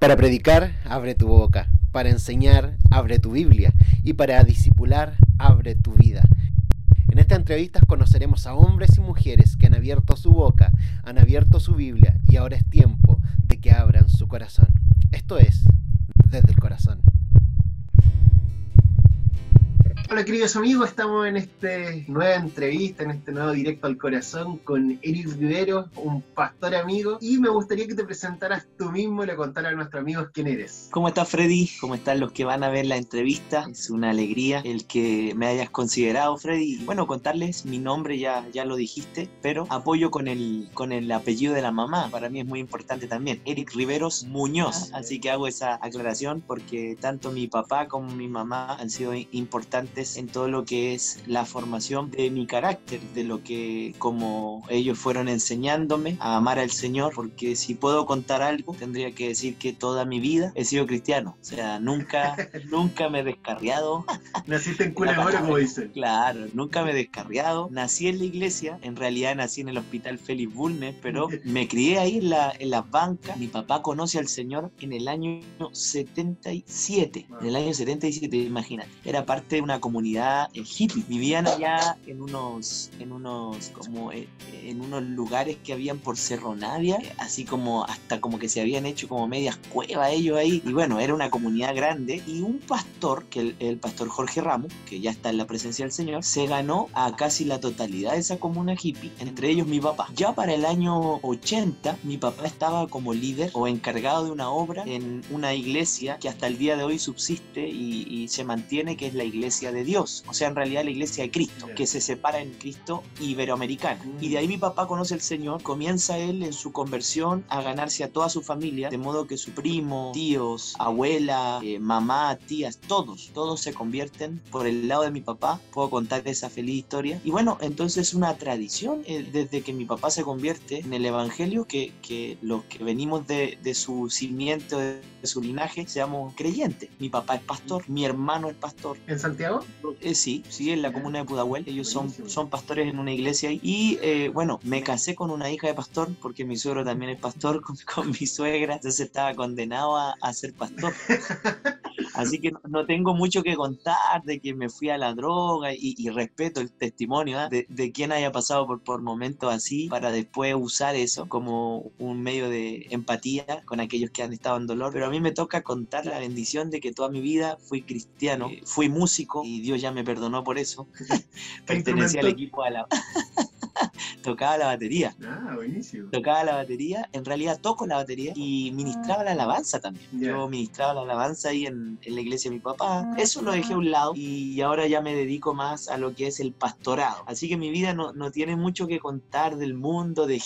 Para predicar, abre tu boca. Para enseñar, abre tu Biblia. Y para discipular, abre tu vida. En esta entrevista conoceremos a hombres y mujeres que han abierto su boca, han abierto su Biblia y ahora es tiempo de que abran su corazón. Esto es desde el corazón. Hola queridos amigos, estamos en esta nueva entrevista, en este nuevo directo al corazón con Eric Rivero, un pastor amigo, y me gustaría que te presentaras tú mismo y le contaras a nuestros amigos quién eres. ¿Cómo estás Freddy? ¿Cómo están los que van a ver la entrevista? Es una alegría el que me hayas considerado Freddy. Bueno, contarles mi nombre ya, ya lo dijiste, pero apoyo con el, con el apellido de la mamá, para mí es muy importante también, Eric Riveros Muñoz, ah, así que hago esa aclaración porque tanto mi papá como mi mamá han sido importantes en todo lo que es la formación de mi carácter, de lo que como ellos fueron enseñándome a amar al Señor, porque si puedo contar algo, tendría que decir que toda mi vida he sido cristiano, o sea, nunca, nunca me he descarriado. Naciste en cuna de como dicen. Claro, nunca me he descarriado. Nací en la iglesia, en realidad nací en el hospital Félix Bulnes, pero me crié ahí en, la, en las bancas. Mi papá conoce al Señor en el año 77, en el año 77, imagínate. Era parte de una comunidad comunidad hippie. Vivían allá en unos, en unos, como eh, en unos lugares que habían por Cerro Navia, así como hasta como que se habían hecho como medias cuevas ellos ahí. Y bueno, era una comunidad grande. Y un pastor, que el, el pastor Jorge Ramos, que ya está en la presencia del Señor, se ganó a casi la totalidad de esa comuna hippie, entre ellos mi papá. Ya para el año 80, mi papá estaba como líder o encargado de una obra en una iglesia que hasta el día de hoy subsiste y, y se mantiene, que es la iglesia de Dios, o sea, en realidad la iglesia de Cristo, que se separa en Cristo iberoamericano. Y de ahí mi papá conoce al Señor, comienza él en su conversión a ganarse a toda su familia, de modo que su primo, tíos, abuela, eh, mamá, tías, todos, todos se convierten por el lado de mi papá. Puedo contar esa feliz historia. Y bueno, entonces una tradición eh, desde que mi papá se convierte en el Evangelio, que, que los que venimos de, de su cimiento, de su linaje, seamos creyentes. Mi papá es pastor, mi hermano es pastor. ¿En Santiago? Eh, sí, sí, en la comuna de Pudahuel. Ellos son, son pastores en una iglesia. Y eh, bueno, me casé con una hija de pastor, porque mi suegro también es pastor, con, mi suegra. Entonces estaba condenado a, a ser pastor. Así que no, tengo mucho que contar de que me fui a la droga y, respeto el testimonio ¿ah? de, de, quien haya pasado por, por momentos así para después usar eso como un medio de empatía con aquellos que han estado en dolor. Pero a mí me toca contar la bendición de que toda mi vida fui cristiano, eh, fui músico y Dios ya me perdonó por eso. Pertenecía al equipo a la... tocaba la batería. Ah, buenísimo. Tocaba la batería, en realidad toco la batería y ministraba la alabanza también. Yo ministraba la alabanza ahí en, la iglesia de mi papá. Ah. Eso lo dejé a un lado y ahora ya me dedico más a lo que es el pastorado. Así que mi vida no, no tiene mucho que contar del mundo de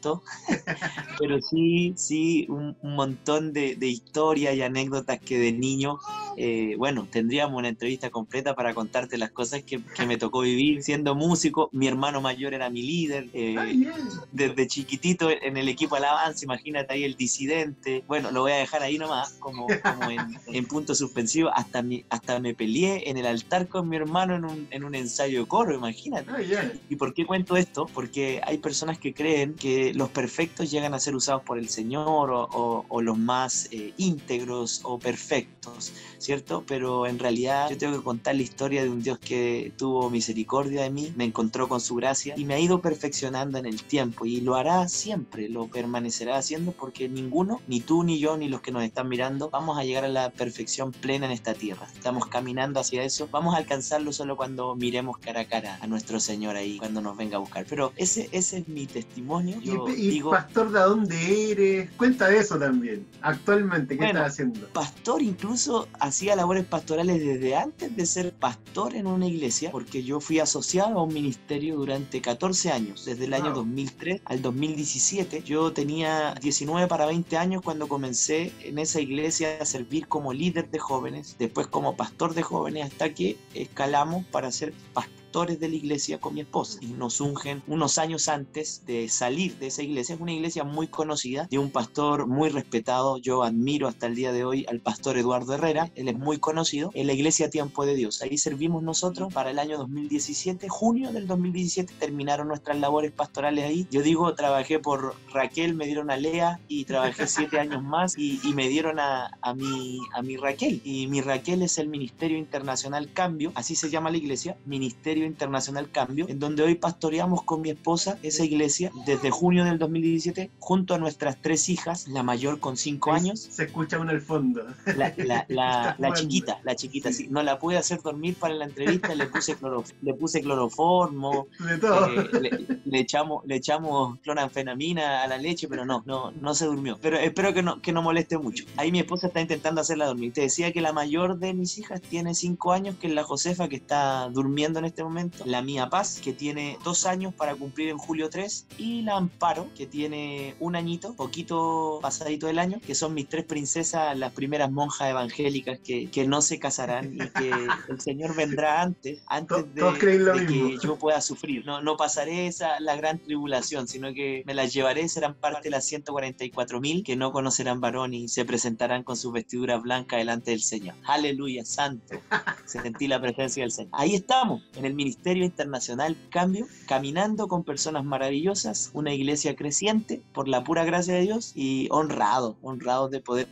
Pero sí, sí, un, montón de, historias y anécdotas que de niño, eh, bueno, tendríamos una entrevista completa para contarte las cosas que, me tocó vivir siendo músico. Mi hermano mayor era mi líder, eh, desde chiquitito en el equipo Alabanza, imagínate ahí el disidente. Bueno, lo voy a dejar ahí nomás, como, en, punto suspensivo. Hasta, mi, hasta me peleé en el altar con mi hermano en un, en un ensayo de coro, imagínate. ¿Y por qué cuento esto? Porque hay personas que creen que los perfectos llegan a ser usados por el Señor o, los más eh, íntegros o perfectos, ¿cierto? Pero en realidad yo tengo que contar la historia de un Dios que tuvo misericordia de mí, me encontró con su gracia y me ha ido perfeccionando en el tiempo y lo hará siempre, lo permanecerá haciendo porque ninguno, ni tú ni yo, ni los que nos están mirando, vamos a llegar a la perfección plena en esta tierra. Estamos caminando hacia eso, vamos a alcanzarlo solo cuando miremos cara a cara a nuestro Señor ahí, cuando nos venga a buscar. Pero ese, ese es mi testimonio. ¿Y, pastor de dónde eres? Cuenta de eso también. Actualmente, ¿qué estás haciendo? Pastor incluso hacía labores pastorales desde antes de ser pastor en una iglesia, porque yo fui asociado a un ministerio durante 14 años, desde el año 2003 al 2017. Yo tenía 19 para 20 años cuando comencé en esa iglesia a servir como líder de jóvenes, después como pastor de jóvenes, hasta que escalamos para ser pastor pastores de la iglesia con mi esposa y nos ungen unos años antes de salir de esa iglesia. Es una iglesia muy conocida, de un pastor muy respetado. Yo admiro hasta el día de hoy al pastor Eduardo Herrera, él es muy conocido, en la iglesia Tiempo de Dios. Ahí servimos nosotros para el año 2017, junio del 2017 terminaron nuestras labores pastorales ahí. Yo digo, trabajé por Raquel, me dieron a Lea y trabajé siete años más y, me dieron a, a, mi, a mi Raquel. Y mi Raquel es el Ministerio Internacional Cambio, así se llama la iglesia, Ministerio Internacional Cambio, en donde hoy pastoreamos con mi esposa esa iglesia desde junio del 2017 junto a nuestras tres hijas, la mayor con cinco años. Se escucha uno al fondo. La, la, la, chiquita, la chiquita, sí. No la pude hacer dormir para la entrevista, le puse, le puse cloroformo, eh, le, echamos, le echamos cloranfenamina a la leche, pero no, no, no se durmió. Pero espero que no, que no moleste mucho. Ahí mi esposa está intentando hacerla dormir. Te decía que la mayor de mis hijas tiene cinco años, que es la Josefa, que está durmiendo en este momento. La mía Paz, que tiene dos años para cumplir en julio 3. Y la Amparo, que tiene un añito, poquito pasadito del año, que son mis tres princesas, las primeras monjas evangélicas que, que no se casarán y que el Señor vendrá antes, antes de, que yo pueda sufrir. No, no pasaré esa la gran tribulación, sino que me las llevaré, serán parte de las 144 mil que no conocerán varón y se presentarán con sus vestiduras blancas delante del Señor. Aleluya, santo. Sentí la presencia del Señor. Ahí estamos, en el Ministerio Internacional Cambio, caminando con personas maravillosas, una iglesia creciente por la pura gracia de Dios y honrado, honrado de poder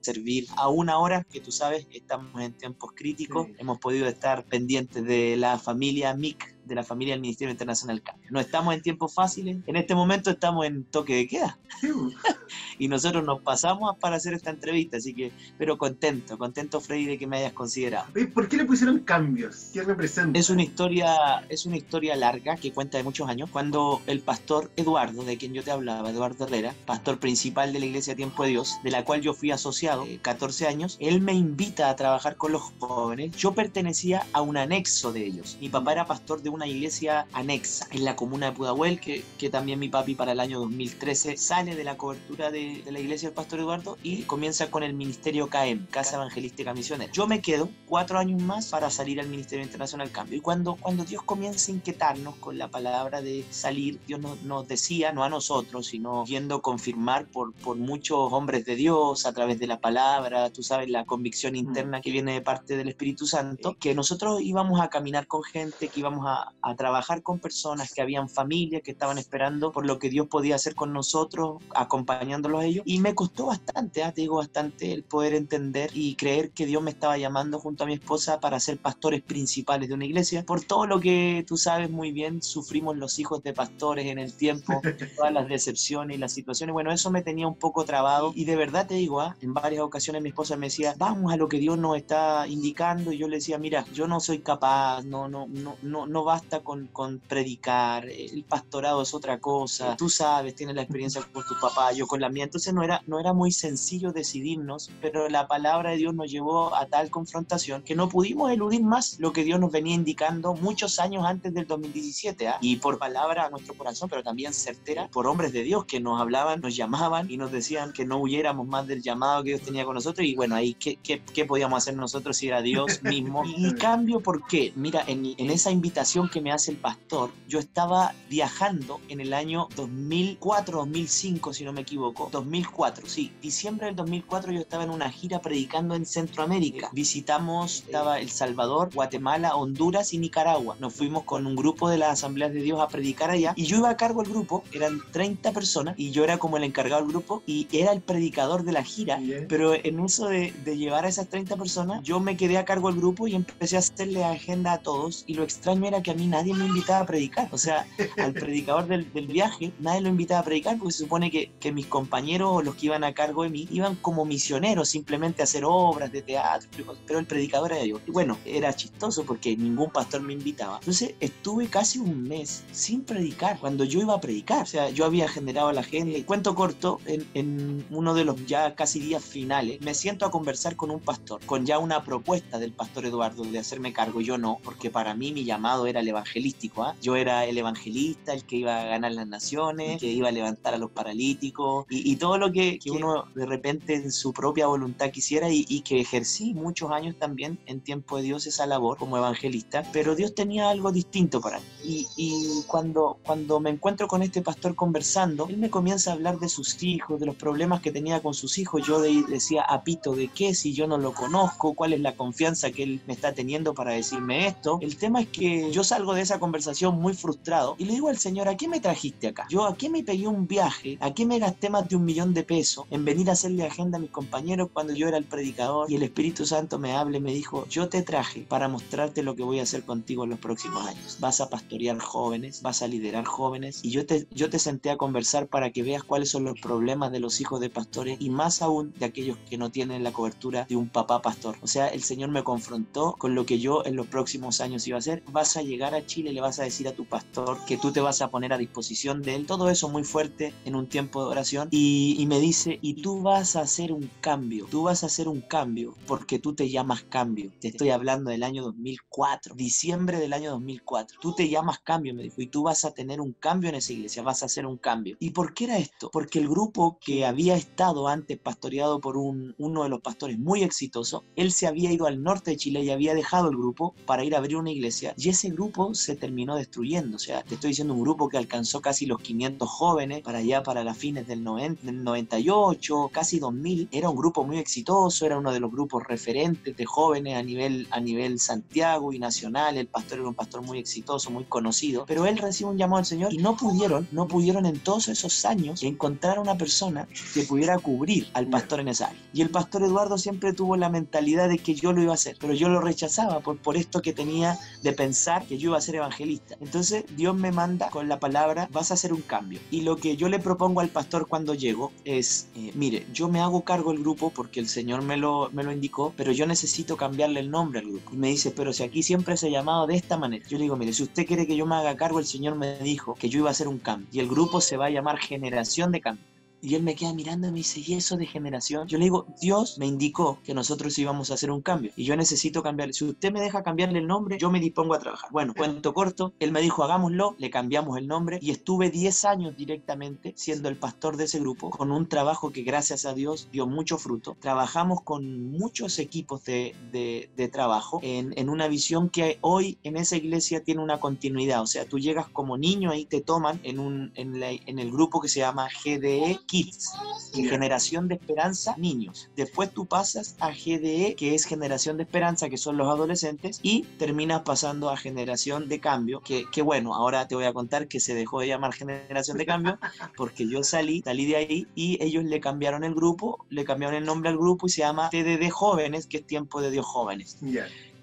servir a una hora que tú sabes estamos en tiempos críticos, hemos podido estar pendientes de la familia MIC de la familia del Ministerio Internacional Cambio. No estamos en tiempos fáciles, en este momento estamos en toque de queda. y nosotros nos pasamos para hacer esta entrevista, así que, pero contento, contento Freddy de que me hayas considerado. ¿Por qué le pusieron cambios? ¿Qué representa? Es una historia, es una historia larga que cuenta de muchos años, cuando el pastor Eduardo, de quien yo te hablaba, Eduardo Herrera, pastor principal de la Iglesia Tiempo de Dios, de la cual yo fui asociado 14 eh, años, él me invita a trabajar con los jóvenes. Yo pertenecía a un anexo de ellos. Mi papá era pastor de una iglesia anexa en la comuna de Pudahuel, que, que también mi papi para el año 2013 sale de la cobertura de, de la iglesia del Pastor Eduardo y comienza con el ministerio CAEM, Casa Evangelística Misionera. Yo me quedo cuatro años más para salir al Ministerio Internacional Cambio. Y cuando, cuando Dios comienza a inquietarnos con la palabra de salir, Dios nos, nos decía, no a nosotros, sino yendo confirmar por, por muchos hombres de Dios a través de la palabra, tú sabes, la convicción interna que viene de parte del Espíritu Santo, que nosotros íbamos a caminar con gente, que íbamos a, a trabajar con personas que habían familias que estaban esperando por lo que Dios podía hacer con nosotros, acompañándolos a ellos. Y me costó bastante, ¿eh? te digo bastante, el poder entender y creer que Dios me estaba llamando junto a mi esposa para ser pastores principales de una iglesia. Por todo lo que tú sabes muy bien, sufrimos los hijos de pastores en el tiempo, todas las decepciones y las situaciones. Bueno, eso me tenía un poco trabado y de verdad te digo, ¿eh? en varias ocasiones mi esposa me decía, vamos a lo que Dios nos está indicando y yo le decía, mira, yo no soy capaz, no, no, no, no, no basta con, con, predicar, el pastorado es otra cosa, tú sabes, tienes la experiencia con tu papá, yo con la mía, entonces no era, no era muy sencillo decidirnos, pero la palabra de Dios nos llevó a tal confrontación que no pudimos eludir más lo que Dios nos venía indicando muchos años antes del 2017, ¿ah? y por palabra a nuestro corazón, pero también certera, por hombres de Dios que nos hablaban, nos llamaban y nos decían que no huyéramos más del llamado que Dios tenía con nosotros, y bueno, ahí, ¿qué, qué, qué podíamos hacer nosotros si era Dios mismo? Y, cambio, ¿por qué? Mira, en, en esa invitación que me hace el pastor, yo estaba viajando en el año 2004, 2005, si no me equivoco. 2004, sí. Diciembre del 2004 yo estaba en una gira predicando en Centroamérica. Visitamos, estaba El Salvador, Guatemala, Honduras y Nicaragua. Nos fuimos con un grupo de las Asambleas de Dios a predicar allá y yo iba a cargo del grupo, eran 30 personas y yo era como el encargado del grupo y era el predicador de la gira, pero en eso de, de llevar a esas 30 personas, yo me quedé a cargo del grupo y empecé a hacerle agenda a todos y lo extraño era que mí nadie me invitaba a predicar. O sea, al predicador del, del viaje nadie lo invitaba a predicar porque se supone que, que, mis compañeros o los que iban a cargo de mí iban como misioneros simplemente a hacer obras de teatro, pero el predicador era yo. Y bueno, era chistoso porque ningún pastor me invitaba. Entonces estuve casi un mes sin predicar cuando yo iba a predicar. O sea, yo había generado la gente. Cuento corto, en, en uno de los ya casi días finales, me siento a conversar con un pastor, con ya una propuesta del pastor Eduardo de hacerme cargo. Yo no, porque para mí mi llamado era era el evangelístico. ¿ah? Yo era el evangelista, el que iba a ganar las naciones, que iba a levantar a los paralíticos y, todo lo que, uno de repente en su propia voluntad quisiera y, que ejercí muchos años también en tiempo de Dios esa labor como evangelista. Pero Dios tenía algo distinto para mí. Y, y cuando, cuando me encuentro con este pastor conversando, él me comienza a hablar de sus hijos, de los problemas que tenía con sus hijos. Yo decía, apito, ¿de qué? Si yo no lo conozco, ¿cuál es la confianza que él me está teniendo para decirme esto? El tema es que yo salgo de esa conversación muy frustrado y le digo al Señor, ¿a qué me trajiste acá? Yo, ¿a qué me pegué un viaje? ¿A qué me gasté más de un millón de pesos en venir a hacerle agenda a mis compañeros cuando yo era el predicador y el Espíritu Santo me hable y me dijo, yo te traje para mostrarte lo que voy a hacer contigo en los próximos años. Vas a pastorear jóvenes, vas a liderar jóvenes y yo te, yo te senté a conversar para que veas cuáles son los problemas de los hijos de pastores y más aún de aquellos que no tienen la cobertura de un papá pastor. O sea, el Señor me confrontó con lo que yo en los próximos años iba a hacer. Vas a llegar a Chile, le vas a decir a tu pastor que tú te vas a poner a disposición de él. Todo eso muy fuerte en un tiempo de oración. Y, me dice, y tú vas a hacer un cambio. Tú vas a hacer un cambio porque tú te llamas cambio. Te estoy hablando del año 2004, diciembre del año 2004. Tú te llamas cambio, me dijo, y tú vas a tener un cambio en esa iglesia, vas a hacer un cambio. ¿Y por qué era esto? Porque el grupo que había estado antes pastoreado por un, uno de los pastores muy exitoso, él se había ido al norte de Chile y había dejado el grupo para ir a abrir una iglesia y ese grupo se terminó destruyendo. O sea, te estoy diciendo un grupo que alcanzó casi los 500 jóvenes para allá, para las fines del, 90, del 98, casi 2000. Era un grupo muy exitoso, era uno de los grupos referentes de jóvenes a nivel, a nivel Santiago y nacional. El pastor era un pastor muy exitoso, muy conocido, pero él recibe un llamado del Señor y no pudieron, no pudieron en todos esos años encontrar una persona que pudiera cubrir al pastor en esa área. Y el pastor Eduardo siempre tuvo la mentalidad de que yo lo iba a hacer, pero yo lo rechazaba por, por esto que tenía de pensar que yo iba a ser evangelista. Entonces Dios me manda con la palabra, vas a hacer un cambio. Y lo que yo le propongo al pastor cuando llego es, eh, mire, yo me hago cargo del grupo porque el Señor me lo, me lo indicó, pero yo necesito cambiarle el nombre al grupo. Y me dice, pero si aquí siempre se ha llamado de esta manera. Yo le digo, mire, si usted quiere que yo me haga cargo, el Señor me dijo que yo iba a hacer un cambio. Y el grupo se va a llamar Generación de Cambio. Y él me queda mirando y me dice, ¿y eso de generación? Yo le digo, Dios me indicó que nosotros íbamos a hacer un cambio y yo necesito cambiarle. Si usted me deja cambiarle el nombre, yo me dispongo a trabajar. Bueno, cuento corto, él me dijo, hagámoslo, le cambiamos el nombre y estuve 10 años directamente siendo el pastor de ese grupo, con un trabajo que gracias a Dios dio mucho fruto. Trabajamos con muchos equipos de, de, trabajo en, en una visión que hoy en esa iglesia tiene una continuidad. O sea, tú llegas como niño, ahí te toman en, un, en, en el grupo que se llama GDE Kids, Generación de Esperanza Niños. Después tú pasas a GDE, que es Generación de Esperanza, que son los adolescentes, y terminas pasando a Generación de Cambio, que, que bueno, ahora te voy a contar que se dejó de llamar Generación de Cambio, porque yo salí, salí de ahí y ellos le cambiaron el grupo, le cambiaron el nombre al grupo y se llama TDD Jóvenes, que es Tiempo de Dios Jóvenes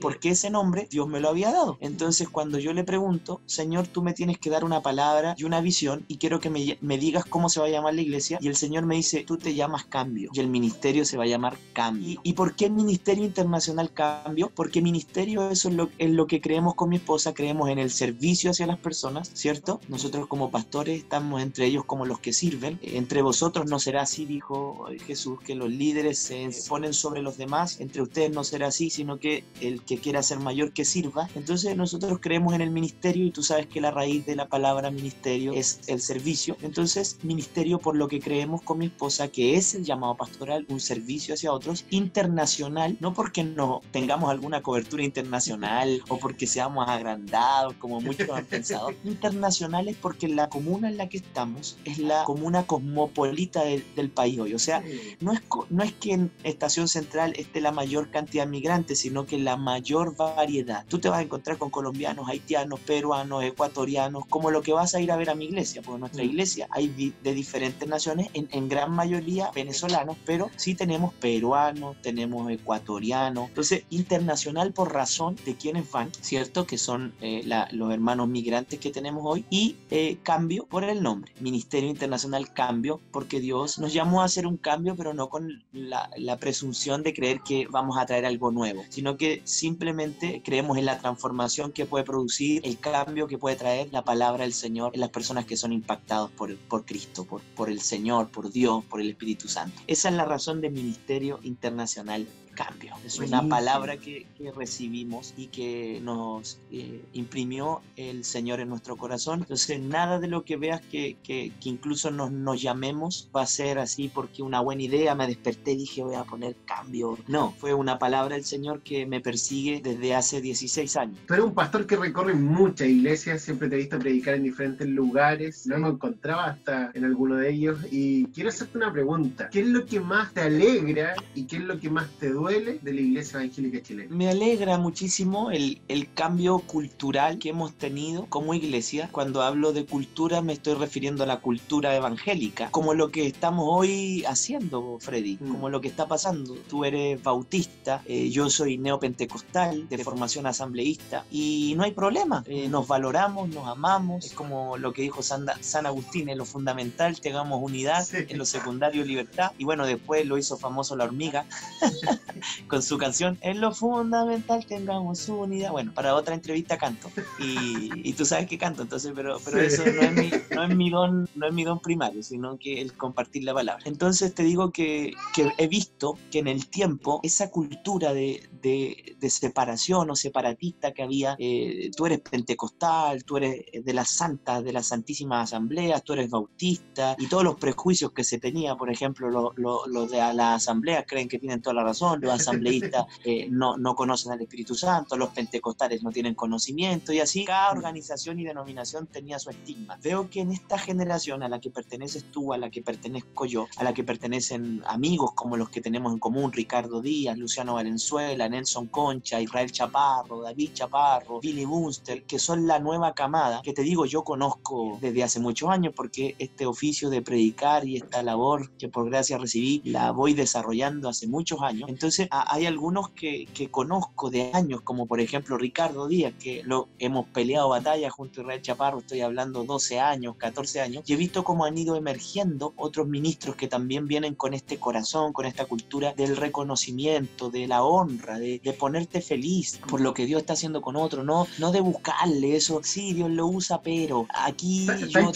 porque ese nombre Dios me lo había dado. Entonces cuando yo le pregunto, Señor, tú me tienes que dar una palabra y una visión y quiero que me, digas cómo se va a llamar la iglesia, y el Señor me dice, tú te llamas cambio y el ministerio se va a llamar cambio. ¿Y, por qué el Ministerio Internacional Cambio? Porque ministerio eso es lo, es lo que creemos con mi esposa, creemos en el servicio hacia las personas, ¿cierto? Nosotros como pastores estamos entre ellos como los que sirven. Entre vosotros no será así, dijo Jesús, que los líderes se ponen sobre los demás. Entre ustedes no será así, sino que el que quiera ser mayor que sirva. Entonces nosotros creemos en el ministerio y tú sabes que la raíz de la palabra ministerio es el servicio. Entonces ministerio por lo que creemos con mi esposa que es el llamado pastoral, un servicio hacia otros, internacional, no porque no tengamos alguna cobertura internacional o porque seamos agrandados como muchos han pensado. Internacional es porque la comuna en la que estamos es la comuna cosmopolita del país hoy. O sea, no es, no es que en Estación Central esté la mayor cantidad de migrantes, sino que la mayor mayor variedad. Tú te vas a encontrar con colombianos, haitianos, peruanos, ecuatorianos, como lo que vas a ir a ver a mi iglesia, porque en nuestra mm. iglesia hay de diferentes naciones, en, gran mayoría venezolanos, pero sí tenemos peruanos, tenemos ecuatorianos, entonces internacional por razón de quienes van, ¿cierto? Que son eh, los hermanos migrantes que tenemos hoy, y eh, cambio por el nombre, Ministerio Internacional Cambio, porque Dios nos llamó a hacer un cambio, pero no con la, la presunción de creer que vamos a traer algo nuevo, sino que simplemente creemos en la transformación que puede producir, el cambio que puede traer la palabra del Señor en las personas que son impactados por, por Cristo, por, por el Señor, por Dios, por el Espíritu Santo. Esa es la razón del Ministerio Internacional cambio. Es una palabra que, recibimos y que nos eh, imprimió el Señor en nuestro corazón. Entonces, nada de lo que veas que, que, incluso nos, nos, llamemos va a ser así porque una buena idea, me desperté y dije voy a poner cambio. No, fue una palabra del Señor que me persigue desde hace 16 años. Tú eres un pastor que recorre muchas iglesias, siempre te he visto predicar en diferentes lugares, no me encontraba hasta en alguno de ellos y quiero hacerte una pregunta. ¿Qué es lo que más te alegra y qué es lo que más te duele de la iglesia evangélica chilena? Me alegra muchísimo el, el cambio cultural que hemos tenido como iglesia. Cuando hablo de cultura me estoy refiriendo a la cultura evangélica, como lo que estamos hoy haciendo, Freddy, mm. como lo que está pasando. Tú eres bautista, eh, yo soy neopentecostal, de formación asambleísta, y no hay problema. Eh, nos valoramos, nos amamos, es como lo que dijo San, San Agustín, en lo fundamental tengamos unidad, en lo secundario libertad, y bueno, después lo hizo famoso la hormiga con su canción, en lo fundamental tengamos unidad. Bueno, para otra entrevista canto, y, tú sabes que canto, entonces, pero, pero eso no es, mi, no, es mi don, no es mi don primario, sino que el compartir la palabra. Entonces te digo que, que he visto que en el tiempo esa cultura de, de, de separación o separatista que había, eh, tú eres pentecostal, tú eres de las santas, de las santísimas asambleas, tú eres bautista, y todos los prejuicios que se tenía, por ejemplo, los lo, de las asambleas creen que tienen toda la razón, los asambleístas no, no conocen al Espíritu Santo, los pentecostales no tienen conocimiento, y así cada organización y denominación tenía su estigma. Veo que en esta generación a la que perteneces tú, a la que pertenezco yo, a la que pertenecen amigos como los que tenemos en común, Ricardo Díaz, Luciano Valenzuela, Nelson Concha, Israel Chaparro, David Chaparro, Billy Bunster, que son la nueva camada, que te digo, yo conozco desde hace muchos años porque este oficio de predicar y esta labor que por gracia recibí la voy desarrollando hace muchos años. Entonces hay algunos que, que conozco de años, como por ejemplo Ricardo Díaz, que lo hemos peleado batalla junto a Israel Chaparro, estoy hablando 12 años, 14 años, y he visto cómo han ido emergiendo otros ministros que también vienen con este corazón, con esta cultura del reconocimiento, de la honra, de, de ponerte feliz por lo que Dios está haciendo con otro, no, no de buscarle eso, sí, Dios lo usa, pero aquí yo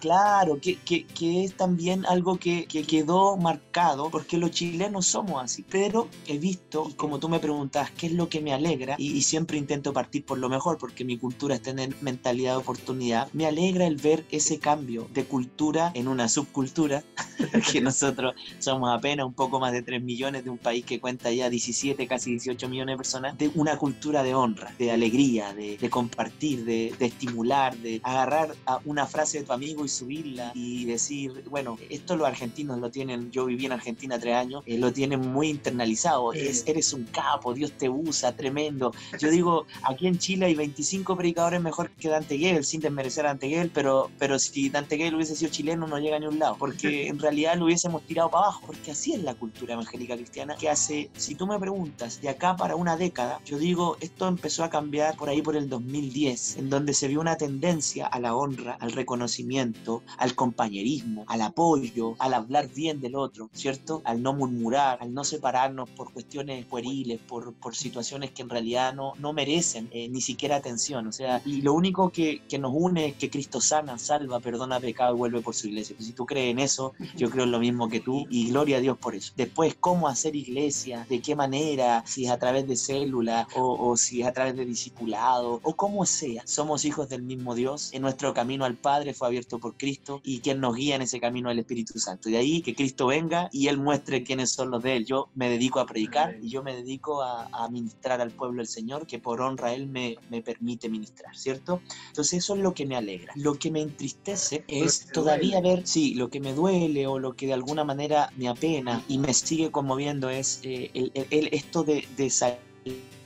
claro, que, que, que, es también algo que, que, quedó marcado, porque los chilenos somos así, pero he visto, como tú me preguntas, ¿qué es lo que me alegra? Y, siempre intento partir por lo mejor, porque mi cultura es tener mentalidad de oportunidad, me alegra el ver ese cambio de cultura en una subcultura, que nosotros somos apenas un poco más de 3 millones de un país que cuenta ya 17, casi 18 millones de personas, de una cultura de honra, de alegría, de, compartir, de, estimular, de agarrar a una frase de tu amigo y subirla y decir, bueno, esto los argentinos lo tienen, yo viví en Argentina tres años, eh, lo tienen muy internalizado, eres un capo, Dios te usa, tremendo. Yo digo, aquí en Chile hay 25 predicadores mejor que Dante Gebel, sin desmerecer a Dante Gebel, pero, pero si Dante Gebel hubiese sido chileno no llega ni a un lado, porque en realidad lo hubiésemos tirado para abajo, porque así es la cultura evangélica cristiana, que hace, si tú me preguntas, de acá para una década, yo digo, esto empezó a cambiar por ahí por el 2010, en donde se vio una tendencia a la honra, al reconocimiento, al compañerismo, al apoyo, al hablar bien del otro, ¿cierto? Al no murmurar, al no separarnos por cuestiones pueriles, por, por situaciones que en realidad no, no merecen eh, ni siquiera atención. O sea, y lo único que, que, nos une es que Cristo sana, salva, perdona pecado y vuelve por su iglesia. Pues si tú crees en eso, yo creo en lo mismo que tú y gloria a Dios por eso. Después, cómo hacer iglesia, de qué manera, si es a través de células o, si es a través de discipulado o como sea. Somos hijos del mismo Dios. En nuestro camino al Padre fue abierto por Cristo y quien nos guía en ese camino es el Espíritu Santo. Y de ahí que Cristo venga y Él muestre quiénes son los de Él. Yo me dedico a predicar y yo me dedico a, a ministrar al pueblo del Señor que por honra Él me, me permite ministrar, ¿cierto? Entonces eso es lo que me alegra. Lo que me entristece es todavía ver, sí, lo que me duele o lo que de alguna manera me apena y me sigue conmoviendo es eh, el, el, esto de, de salir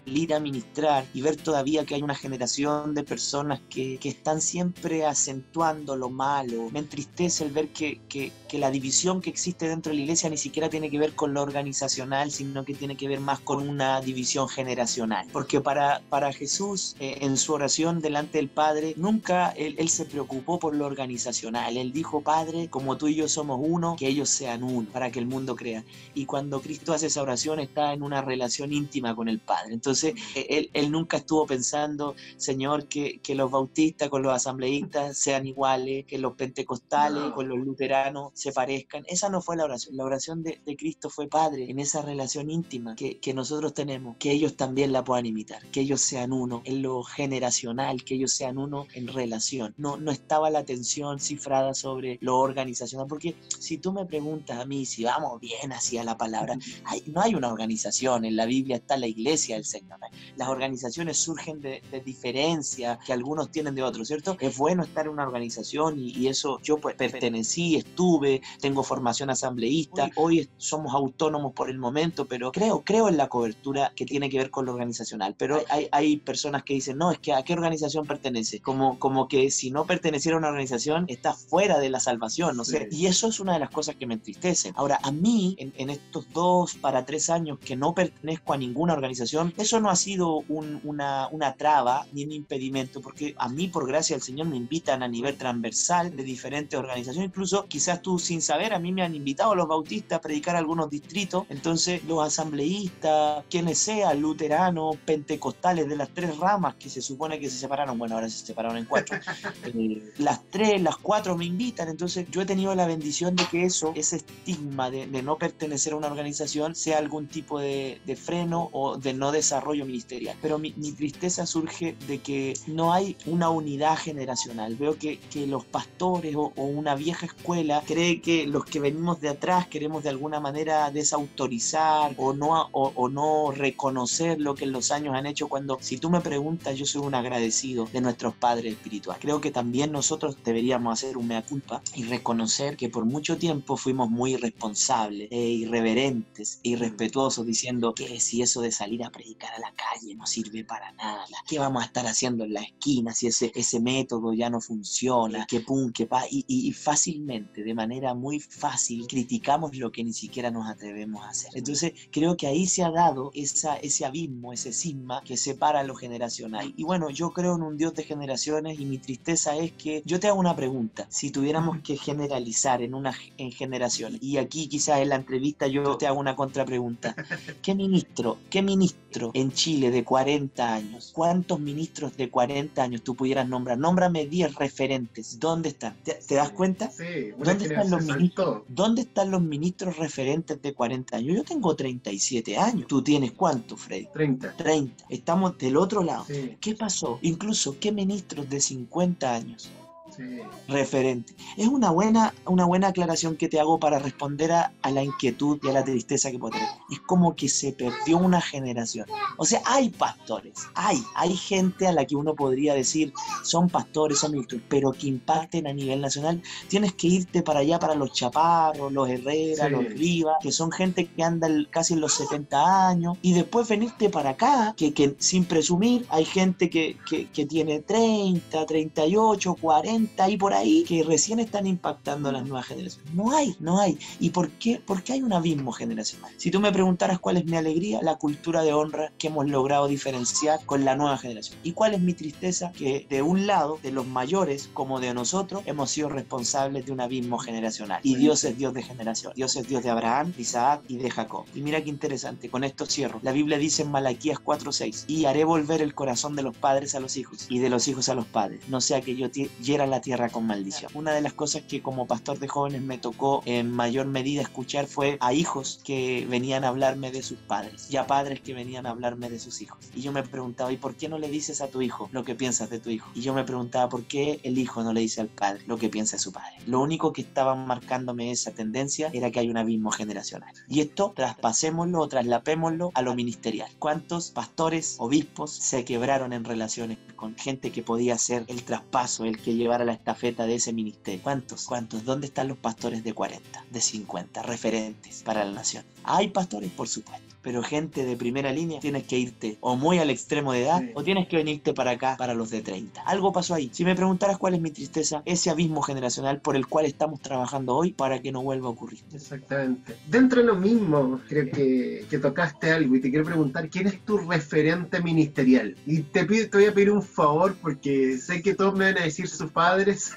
ir a ministrar y ver todavía que hay una generación de personas que, que están siempre acentuando lo malo. Me entristece el ver que, que, que, la división que existe dentro de la iglesia ni siquiera tiene que ver con lo organizacional, sino que tiene que ver más con una división generacional. Porque para, para Jesús, eh, en su oración delante del Padre, nunca él, él se preocupó por lo organizacional. Él dijo, Padre, como tú y yo somos uno, que ellos sean uno, para que el mundo crea. Y cuando Cristo hace esa oración, está en una relación íntima con el Padre. Entonces, Entonces, él, él nunca estuvo pensando, Señor, que, que, los bautistas con los asambleístas sean iguales, que los pentecostales con los luteranos se parezcan. Esa no fue la oración. La oración de, de Cristo fue Padre, en esa relación íntima que, que nosotros tenemos, que ellos también la puedan imitar, que ellos sean uno en lo generacional, que ellos sean uno en relación. No, no estaba la tensión cifrada sobre lo organizacional, porque si tú me preguntas a mí si vamos bien hacia la palabra, no hay una organización, en la Biblia está la iglesia del Señor. Las organizaciones surgen de, de diferencias que algunos tienen de otros, ¿cierto? Es bueno estar en una organización y, eso yo pues pertenecí, estuve, tengo formación asambleísta, hoy somos autónomos por el momento, pero creo, creo en la cobertura que tiene que ver con lo organizacional. Pero hay, hay personas que dicen, no, es que a qué organización pertenece, como, como que si no perteneciera a una organización está fuera de la salvación, no sé. Y eso es una de las cosas que me entristecen. Ahora, a mí, en, en estos dos para tres años que no pertenezco a ninguna organización, eso no ha sido un, una, una traba ni un impedimento, porque a mí, por gracia del Señor, me invitan a nivel transversal de diferentes organizaciones. Incluso, quizás tú sin saber, a mí me han invitado a los bautistas a predicar algunos distritos. Entonces, los asambleístas, quienes sean, luteranos, pentecostales, de las tres ramas que se supone que se separaron, bueno, ahora se separaron en cuatro, eh, las tres, las cuatro me invitan. Entonces, yo he tenido la bendición de que eso, ese estigma de, de no pertenecer a una organización, sea algún tipo de, de, freno o de no desarrollo ministerial. Pero mi, mi tristeza surge de que no hay una unidad generacional. Veo que, que los pastores o, o, una vieja escuela cree que los que venimos de atrás queremos de alguna manera desautorizar o no, o, o no reconocer lo que en los años han hecho cuando si tú me preguntas yo soy un agradecido de nuestros padres espirituales. Creo que también nosotros deberíamos hacer un mea culpa y reconocer que por mucho tiempo fuimos muy irresponsables e irreverentes e irrespetuosos diciendo que si eso de salir a predicar a la calle no sirve para nada, ¿qué vamos a estar haciendo en la esquina si ese, ese método ya no funciona? Que pum, que pa, y, y, y fácilmente, de manera muy fácil, criticamos lo que ni siquiera nos atrevemos a hacer. Entonces creo que ahí se ha dado esa, ese abismo, ese cisma que separa lo generacional. Y bueno, yo creo en un Dios de generaciones y mi tristeza es que yo te hago una pregunta, si tuviéramos que generalizar en una en generaciones, y aquí quizás en la entrevista yo te hago una contrapregunta, ¿qué ministro, qué ministro en Chile de 40 años, cuántos ministros de 40 años tú pudieras nombrar? Nómbrame 10 referentes, ¿dónde están? ¿Te, te das cuenta? Sí, ¿Dónde están, los ministros, ¿Dónde están los ministros referentes de 40 años? Yo tengo 37 años. ¿Tú tienes cuánto, Freddy? 30. 30. Estamos del otro lado. Sí. ¿Qué pasó? Incluso, ¿qué ministros de 50 años? Sí. referente. Es una buena, una buena aclaración que te hago para responder a, a, la inquietud y a la tristeza que puedo tener. Es como que se perdió una generación. O sea, hay pastores, hay, hay gente a la que uno podría decir son pastores, son ministros, pero que impacten a nivel nacional. Tienes que irte para allá, para los Chaparros, los Herrera, sí. los Rivas, que son gente que anda casi en los 70 años, y después venirte para acá, que, que sin presumir, hay gente que, que, que tiene 30, 38, 40 y por ahí que recién están impactando las nuevas generaciones. No hay, no hay. ¿Y por qué? Porque hay un abismo generacional. Si tú me preguntaras cuál es mi alegría, la cultura de honra que hemos logrado diferenciar con la nueva generación. ¿Y cuál es mi tristeza? Que de un lado, de los mayores como de nosotros, hemos sido responsables de un abismo generacional. Y Dios es Dios de generación. Dios es Dios de Abraham, de Isaac y de Jacob. Y mira qué interesante, con esto cierro. La Biblia dice en Malaquías 4:6, y haré volver el corazón de los padres a los hijos y de los hijos a los padres, no sea que yo hiera la tierra con maldición. Una de las cosas que como pastor de jóvenes me tocó en mayor medida escuchar fue a hijos que venían a hablarme de sus padres y a padres que venían a hablarme de sus hijos. Y yo me preguntaba, ¿y por qué no le dices a tu hijo lo que piensas de tu hijo? Y yo me preguntaba, ¿por qué el hijo no le dice al padre lo que piensa su padre? Lo único que estaba marcándome esa tendencia era que hay un abismo generacional. Y esto traspasémoslo o traslapémoslo a lo ministerial. ¿Cuántos pastores, obispos se quebraron en relaciones con gente que podía hacer el traspaso, el que llevara la estafeta de ese ministerio? ¿Cuántos? ¿Cuántos? ¿Dónde están los pastores de 40, de 50, referentes para la nación? Hay pastores, por supuesto pero gente de primera línea, tienes que irte o muy al extremo de edad sí. o tienes que venirte para acá para los de 30. Algo pasó ahí. Si me preguntaras cuál es mi tristeza, ese abismo generacional por el cual estamos trabajando hoy para que no vuelva a ocurrir. Exactamente. Dentro de lo mismo, creo que, que tocaste algo y te quiero preguntar, ¿quién es tu referente ministerial? Y te, pido, te voy a pedir un favor porque sé que todos me van a decir sus padres.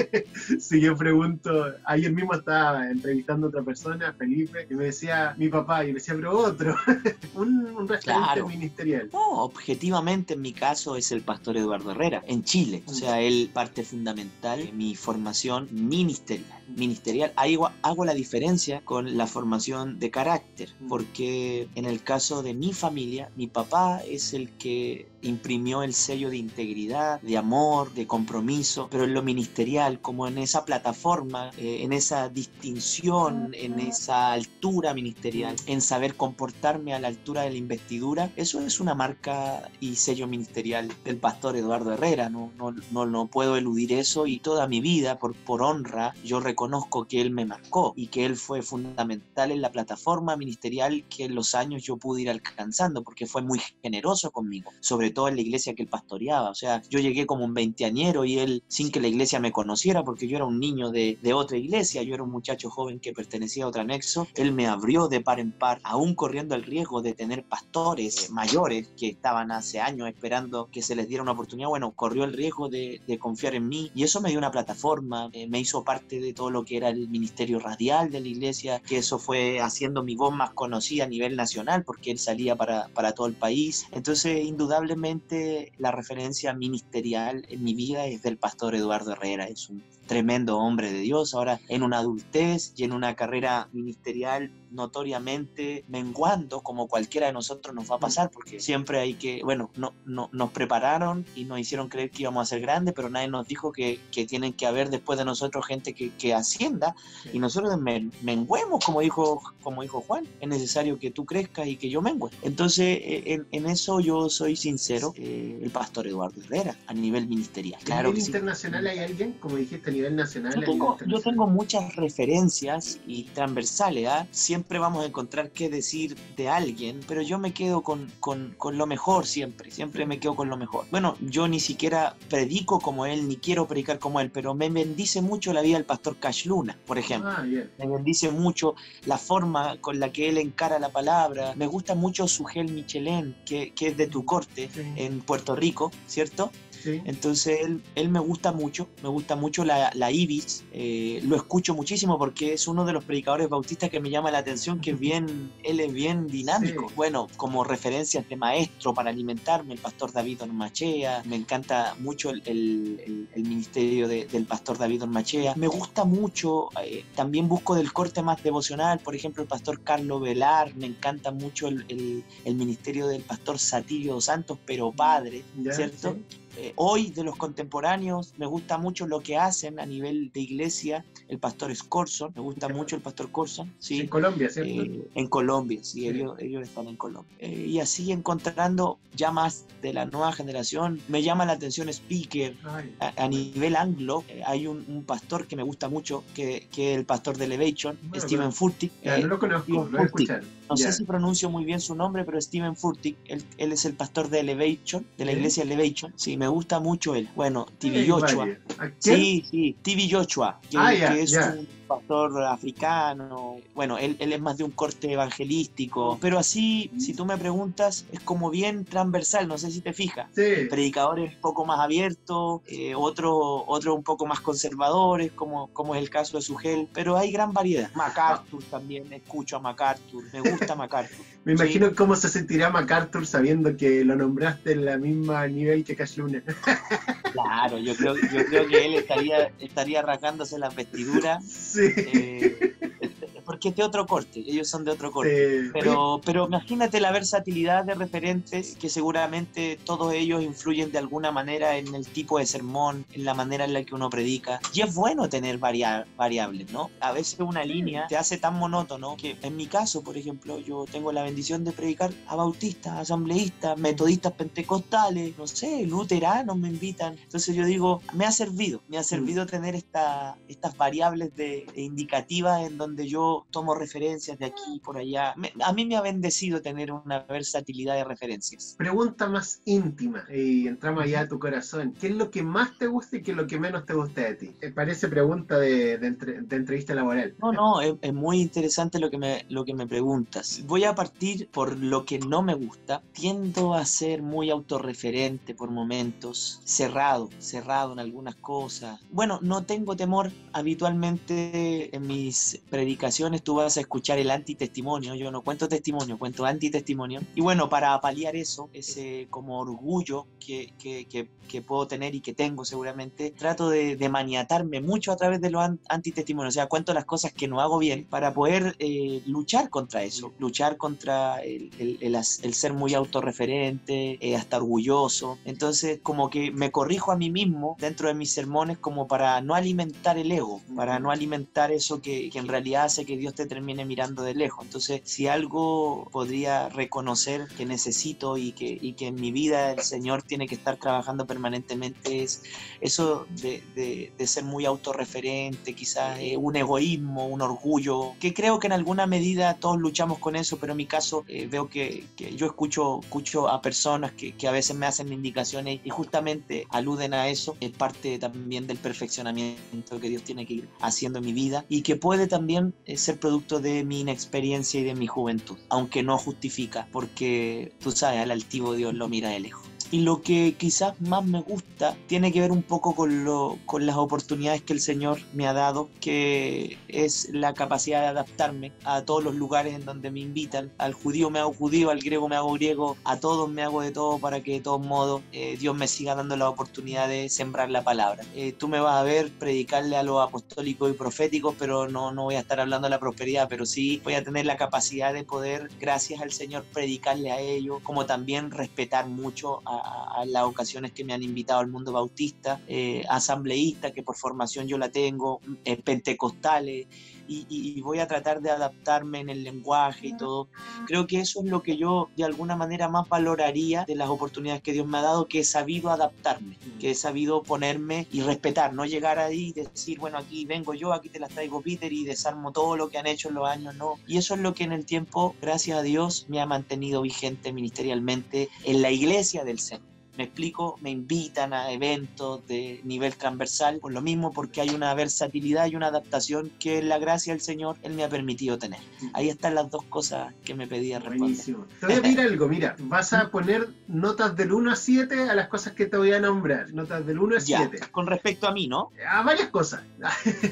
si yo pregunto, ayer mismo estaba entrevistando a otra persona, Felipe, y me decía mi papá, y me decía, pero otro. Pero un, un referente ministerial. No, objetivamente en mi caso es el pastor Eduardo Herrera, en Chile. O sea, él parte fundamental en mi formación ministerial ministerial, hago, hago la diferencia con la formación de carácter, porque en el caso de mi familia, mi papá es el que imprimió el sello de integridad, de amor, de compromiso, pero en lo ministerial, como en esa plataforma, eh, en esa distinción, en esa altura ministerial, en saber comportarme a la altura de la investidura, eso es una marca y sello ministerial del pastor Eduardo Herrera, no, no, no, no puedo eludir eso y toda mi vida, por, por honra, yo reconozco conozco que él me marcó y que él fue fundamental en la plataforma ministerial que en los años yo pude ir alcanzando, porque fue muy generoso conmigo, sobre todo en la iglesia que él pastoreaba. O sea, yo llegué como un veinteañero y él, sin que la iglesia me conociera, porque yo era un niño de, de otra iglesia, yo era un muchacho joven que pertenecía a otro anexo, él me abrió de par en par, aún corriendo el riesgo de tener pastores mayores que estaban hace años esperando que se les diera una oportunidad. Bueno, corrió el riesgo de, de confiar en mí y eso me dio una plataforma, eh, me hizo parte de todo lo que era el ministerio radial de la iglesia, que eso fue haciendo mi voz más conocida a nivel nacional, porque él salía para, para todo el país. Entonces, indudablemente, la referencia ministerial en mi vida es del pastor Eduardo Herrera, es un tremendo hombre de Dios, ahora en una adultez y en una carrera ministerial notoriamente menguando, como cualquiera de nosotros nos va a pasar, porque siempre hay que, bueno, no, no, nos prepararon y nos hicieron creer que íbamos a ser grandes, pero nadie nos dijo que, que tienen que haber después de nosotros gente que, que ascienda y nosotros menguemos, como dijo, como dijo Juan, es necesario que tú crezcas y que yo mengue. Entonces, eh, en, en eso yo soy sincero, eh, el pastor Eduardo Herrera, a nivel ministerial. Claro ¿A nivel internacional hay alguien, como dijiste, nacional. Yo tengo, muchas referencias y transversales. ¿ah? Siempre vamos a encontrar qué decir de alguien, pero yo me quedo con, con, con, lo mejor siempre. Siempre me quedo con lo mejor. Bueno, yo ni siquiera predico como él, ni quiero predicar como él, pero me bendice mucho la vida del pastor Cash Luna, por ejemplo. Ah, me bendice mucho la forma con la que él encara la palabra. Me gusta mucho su gel Michelin, que, que es de tu corte en Puerto Rico, ¿cierto? Entonces él, él, me gusta mucho, me gusta mucho la, la Ibis, eh, lo escucho muchísimo porque es uno de los predicadores bautistas que me llama la atención, que es bien, él es bien dinámico. Bueno, como referencias de maestro para alimentarme, el pastor David Ormachea, me encanta mucho el, el, el ministerio del pastor David Ormachea, me gusta mucho, eh, también busco del corte más devocional, por ejemplo el pastor Carlos Velar, me encanta mucho el, ministerio del pastor Satirio Santos, pero padre, ¿cierto? Eh, hoy de los contemporáneos me gusta mucho lo que hacen a nivel de iglesia el pastor Scorson, me gusta mucho el pastor Corson. ¿sí? En Colombia, ¿cierto? Eh, en Colombia, sí, Ellos, ellos, están en Colombia. Eh, y así encontrando ya más de la nueva generación, me llama la atención Speaker. A, nivel anglo, hay un, pastor que me gusta mucho, que, que es el pastor de Elevation, Stephen Furtick. no lo conozco, lo he escuchado. No sé si pronuncio muy bien su nombre, pero Steven Furtick, él, él, es el pastor de Elevation, de la iglesia Elevation. Sí, me gusta mucho él. Bueno, TV Joshua. Sí, sí, TV que, ah, es un pastor africano. Bueno, él, él, es más de un corte evangelístico. Pero así, si tú me preguntas, es como bien transversal, no sé si te fijas. Sí. Predicadores un poco más abiertos, eh, otros otro un poco más conservadores, como, como es el caso de Sugel. Pero hay gran variedad. MacArthur también, escucho a MacArthur, me gusta MacArthur. me imagino cómo se sentirá MacArthur sabiendo que lo nombraste en la misma nivel que Cash Luna. Claro, yo creo, yo creo que él estaría, estaría arrancándose las vestiduras. Sí. Eh, porque es de otro corte, ellos son de otro corte. Pero, pero imagínate la versatilidad de referentes que seguramente todos ellos influyen de alguna manera en el tipo de sermón, en la manera en la que uno predica. Y es bueno tener variables, ¿no? A veces una línea te hace tan monótono que en mi caso, por ejemplo, yo tengo la bendición de predicar a bautistas, asambleístas, metodistas pentecostales, no sé, luteranos me invitan. Entonces yo digo, me ha servido, me ha servido tener esta, estas variables de, indicativas en donde yo tomo referencias de aquí y por allá. a mí me ha bendecido tener una versatilidad de referencias. Pregunta más íntima, y entramos allá a tu corazón. ¿Qué es lo que más te gusta y qué es lo que menos te gusta de ti? Parece pregunta de, entrevista laboral. No, no, es, muy interesante lo que, me, lo que me preguntas. Voy a partir por lo que no me gusta. Tiendo a ser muy autorreferente por momentos, cerrado, cerrado en algunas cosas. Bueno, no tengo temor habitualmente en mis predicaciones después tú vas a escuchar el antitestimonio. Yo no cuento testimonio, cuento antitestimonio. Y bueno, para paliar eso, ese como orgullo que, que, que, puedo tener y que tengo seguramente, trato de, de, maniatarme mucho a través de los antitestimonios. O sea, cuento las cosas que no hago bien para poder eh, luchar contra eso, luchar contra el, el, el, ser muy autorreferente, eh, hasta orgulloso. Entonces, como que me corrijo a mí mismo dentro de mis sermones como para no alimentar el ego, para no alimentar eso que, que en realidad hace que Dios te termine mirando de lejos. Entonces, si algo podría reconocer que necesito y que, y que en mi vida el Señor tiene que estar trabajando permanentemente es eso de, de, ser muy autorreferente, quizás eh, un egoísmo, un orgullo, que creo que en alguna medida todos luchamos con eso, pero en mi caso eh, veo que, que, yo escucho, escucho a personas que, que, a veces me hacen indicaciones y justamente aluden a eso, es parte también del perfeccionamiento que Dios tiene que ir haciendo en mi vida y que puede también eh, ser producto de mi inexperiencia y de mi juventud, aunque no justifica, porque tú sabes, al altivo Dios lo mira de lejos. Y lo que quizás más me gusta tiene que ver un poco con, lo, con las oportunidades que el Señor me ha dado, que es la capacidad de adaptarme a todos los lugares en donde me invitan. Al judío me hago judío, al griego me hago griego, a todos me hago de todo para que de todos modos eh, Dios me siga dando la oportunidad de sembrar la palabra. Eh, tú me vas a ver predicarle a los apostólicos y proféticos, pero no, no voy a estar hablando de la prosperidad, pero sí voy a tener la capacidad de poder, gracias al Señor, predicarle a ellos, como también respetar mucho a a, las ocasiones que me han invitado al mundo bautista, eh, asambleísta, que por formación yo la tengo, eh, pentecostales, y, voy a tratar de adaptarme en el lenguaje y todo. Creo que eso es lo que yo de alguna manera más valoraría de las oportunidades que Dios me ha dado, que he sabido adaptarme, que he sabido ponerme y respetar, no llegar ahí y decir, bueno, aquí vengo yo, aquí te las traigo Peter y desarmo todo lo que han hecho en los años, no. Y eso es lo que en el tiempo, gracias a Dios, me ha mantenido vigente ministerialmente en la iglesia del Señor. Me explico, me invitan a eventos de nivel transversal, por lo mismo porque hay una versatilidad y una adaptación que la gracia del Señor Él me ha permitido tener. Ahí están las dos cosas que me pedía responder. Buenísimo. Te voy a pedir algo, mira, vas a poner notas del 1 a 7 a las cosas que te voy a nombrar, notas del 1 a 7. con respecto a mí, ¿no? A varias cosas.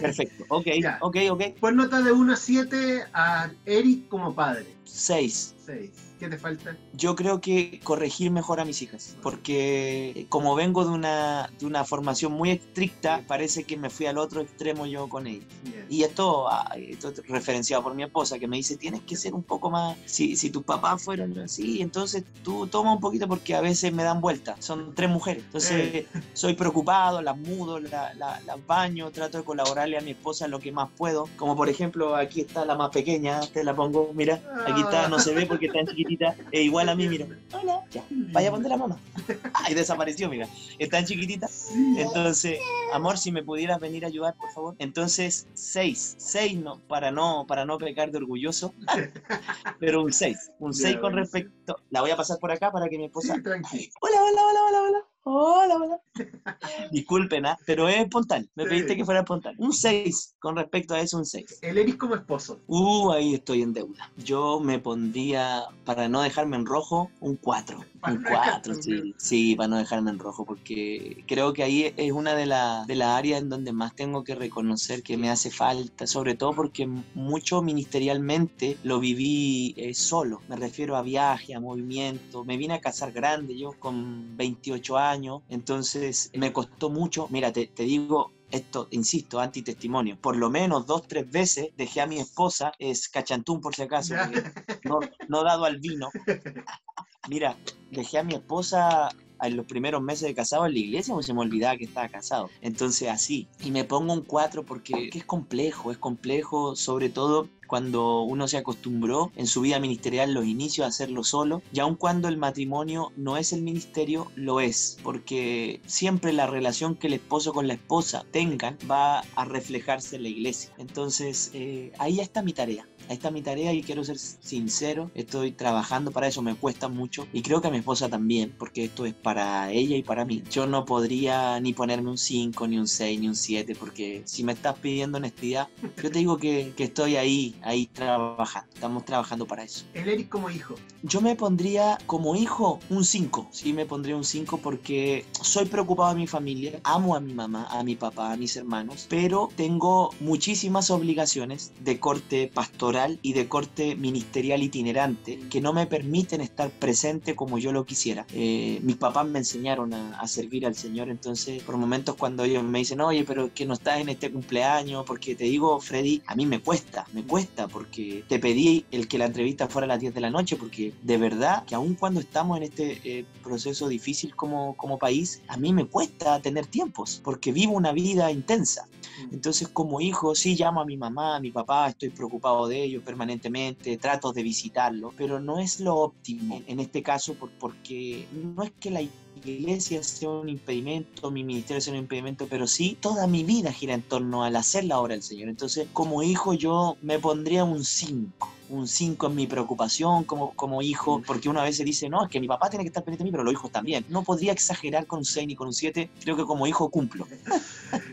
Perfecto, ok, ok, ok. Pon notas de 1 a 7 a Eric como padre. 6. 6. ¿Qué te falta? Yo creo que corregir mejor a mis hijas, porque como vengo de una, de una formación muy estricta, parece que me fui al otro extremo yo con ellas. Y esto, esto referenciado por mi esposa, que me dice, tienes que ser un poco más, si, si tus papás fueron así, entonces tú toma un poquito porque a veces me dan vuelta. Son tres mujeres, entonces eh. soy preocupado, las mudo, las la, baño, trato de colaborarle a mi esposa en lo que más puedo. Como por ejemplo, aquí está la más pequeña, te la pongo, mira, aquí está, no se ve porque está en chiquitita e igual a mí, mira, hola, ya, vaya a poner la mamá. Ay, desapareció, mira, es tan chiquitita. Entonces, amor, si me pudieras venir a ayudar, por favor. Entonces, seis, seis no, para no, para no pecar de orgulloso, pero un seis, un seis con respecto. La voy a pasar por acá para que mi esposa. hola, hola, hola, hola, hola. Hola, hola. Disculpen, ¿ah? pero es espontáneo. Me pediste que fuera espontáneo. Un 6, con respecto a eso, un 6. El Eric como esposo. Uh, ahí estoy en deuda. Yo me pondría, para no dejarme en rojo, un 4. Un 4, sí. Sí, para no dejarme en rojo, porque creo que ahí es una de las de la áreas en donde más tengo que reconocer que me hace falta, sobre todo porque mucho ministerialmente lo viví eh, solo. Me refiero a viaje, a movimiento. Me vine a casar grande, yo con 28 años entonces me costó mucho, mira, te, digo, esto, insisto, antitestimonio. Por lo menos dos, tres veces dejé a mi esposa, es cachantún por si acaso, no, no, dado al vino. Mira, dejé a mi esposa en los primeros meses de casado en la iglesia, porque se me olvidaba que estaba casado. Entonces así, y me pongo un cuatro porque es complejo, es complejo sobre todo cuando uno se acostumbró en su vida ministerial los inicios a hacerlo solo, y aun cuando el matrimonio no es el ministerio, lo es, porque siempre la relación que el esposo con la esposa tengan va a reflejarse en la iglesia. Entonces, eh, ahí está mi tarea. Ahí está mi tarea y quiero ser sincero, estoy trabajando para eso, me cuesta mucho y creo que a mi esposa también, porque esto es para ella y para mí. Yo no podría ni ponerme un 5, ni un 6, ni un 7, porque si me estás pidiendo honestidad, yo te digo que, que estoy ahí ahí trabajando, estamos trabajando para eso. El Eric como hijo. Yo me pondría como hijo un 5, sí me pondría un 5 porque soy preocupado de mi familia, amo a mi mamá, a mi papá, a mis hermanos, pero tengo muchísimas obligaciones de corte pastoral y de corte ministerial itinerante que no me permiten estar presente como yo lo quisiera. Eh, mis papás me enseñaron a, a, servir al Señor, entonces por momentos cuando ellos me dicen, oye, pero que no estás en este cumpleaños, porque te digo, Freddy, a mí me cuesta, me cuesta, porque te pedí el que la entrevista fuera a las 10 de la noche, porque de verdad que aun cuando estamos en este eh, proceso difícil como, como país, a mí me cuesta tener tiempos, porque vivo una vida intensa. Mm. Entonces, como hijo, sí llamo a mi mamá, a mi papá, estoy preocupado de ellos permanentemente, trato de visitarlos, pero no es lo óptimo en este caso porque no es que la iglesia sea un impedimento, mi ministerio sea un impedimento, pero sí toda mi vida gira en torno al hacer la obra del Señor. Entonces, como hijo, yo me pondría un 5 un 5 en mi preocupación como, como hijo, porque una vez se dice, no, es que mi papá tiene que estar pendiente de mí, pero los hijos también. No podría exagerar con un 6 ni con un 7, creo que como hijo cumplo.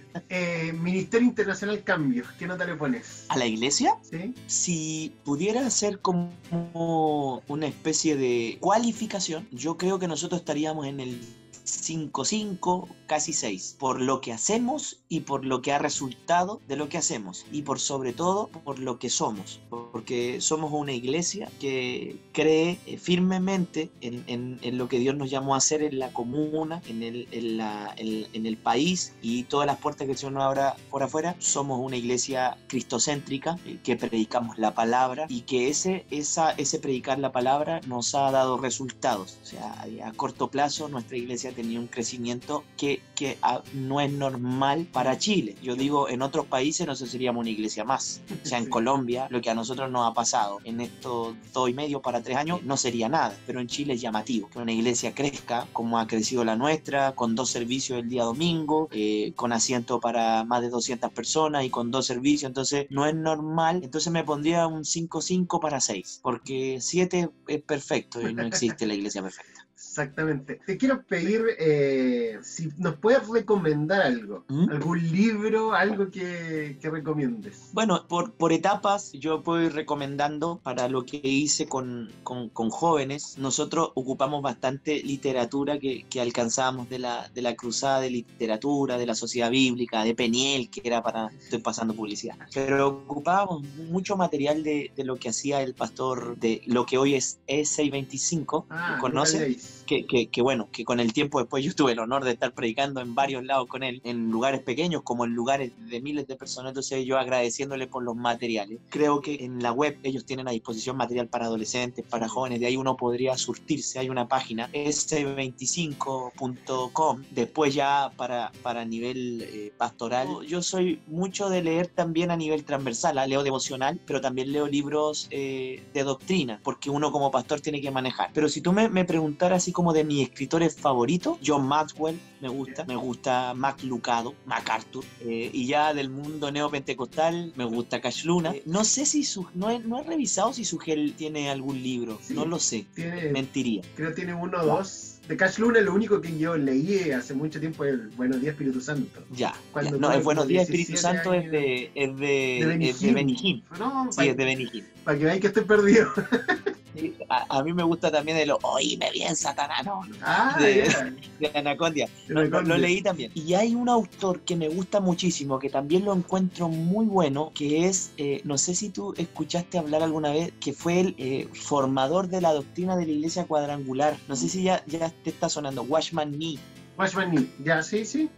Ministerio Internacional Cambios, ¿qué nota le pones? ¿A la iglesia? Sí. Si pudiera ser como una especie de cualificación, yo creo que nosotros estaríamos en el 5-5, casi 6, por lo que hacemos y por lo que ha resultado de lo que hacemos y por sobre todo por lo que somos, porque somos una iglesia que cree eh, firmemente en, en, en lo que Dios nos llamó a hacer en la comuna, en el, en, la, en, el país y todas las puertas que el Señor nos abra por afuera. Somos una iglesia cristocéntrica eh, que predicamos la palabra y que ese, esa, ese predicar la palabra nos ha dado resultados. O sea, a corto plazo nuestra iglesia tenía un crecimiento que, que a, no es normal para Chile. Yo digo, en otros países no sé, seríamos una iglesia más. O sea, en Colombia, lo que a nosotros nos ha pasado en estos dos y medio para tres años, no sería nada. Pero en Chile es llamativo que una iglesia crezca como ha crecido la nuestra, con dos servicios el día domingo, eh, con asiento para más de 200 personas y con dos servicios. Entonces, no es normal. Entonces me pondría un 5-5 para 6, porque 7 es perfecto y no existe la iglesia perfecta. Exactamente. Te quiero pedir eh, si nos puedes recomendar algo, ¿Mm? algún libro, algo que, que recomiendes. Bueno, por, por, etapas yo puedo ir recomendando para lo que hice con, con, con jóvenes. Nosotros ocupamos bastante literatura que, que alcanzábamos de la, de la cruzada de literatura, de la sociedad bíblica, de Peniel, que era para, estoy pasando publicidad, pero ocupábamos mucho material de, de lo que hacía el pastor de lo que hoy es E625, ah, ¿conoces? Que, que, que, bueno, que con el tiempo después yo tuve el honor de estar predicando en varios lados con él, en lugares pequeños como en lugares de miles de personas, entonces yo agradeciéndole por los materiales. Creo que en la web ellos tienen a disposición material para adolescentes, para jóvenes, de ahí uno podría surtirse, hay una página, s25.com, después ya para, para nivel eh, pastoral. Yo soy mucho de leer también a nivel transversal, ¿eh? leo devocional, pero también leo libros eh, de doctrina, porque uno como pastor tiene que manejar. Pero si tú me, me preguntaras como de mis escritores favoritos, John Maxwell me gusta, me gusta Mac Lucado, MacArthur, eh, y ya del mundo neopentecostal me gusta Cash Luna. Eh, no sé si su, no, he, no he revisado si Sugel tiene algún libro, sí, no lo sé, tiene, mentiría. Creo que tiene uno o dos. De Cash Luna lo único que yo leí hace mucho tiempo es el Buenos Días Espíritu Santo. Ya, ya. no, el Buenos Días Espíritu Santo es de, es de, de Benny es de Benny Hinn. No, sí, es de Benny Hinn. Para que veáis que estoy perdido. A, a, mí me gusta también de lo oíme bien Satanás no, ah, de, yeah. de, Anacondia lo, leí también y hay un autor que me gusta muchísimo que también lo encuentro muy bueno que es eh, no sé si tú escuchaste hablar alguna vez que fue el eh, formador de la doctrina de la iglesia cuadrangular no sé si ya, ya te está sonando Washman Nee Watchman Nee, ya, sí, sí.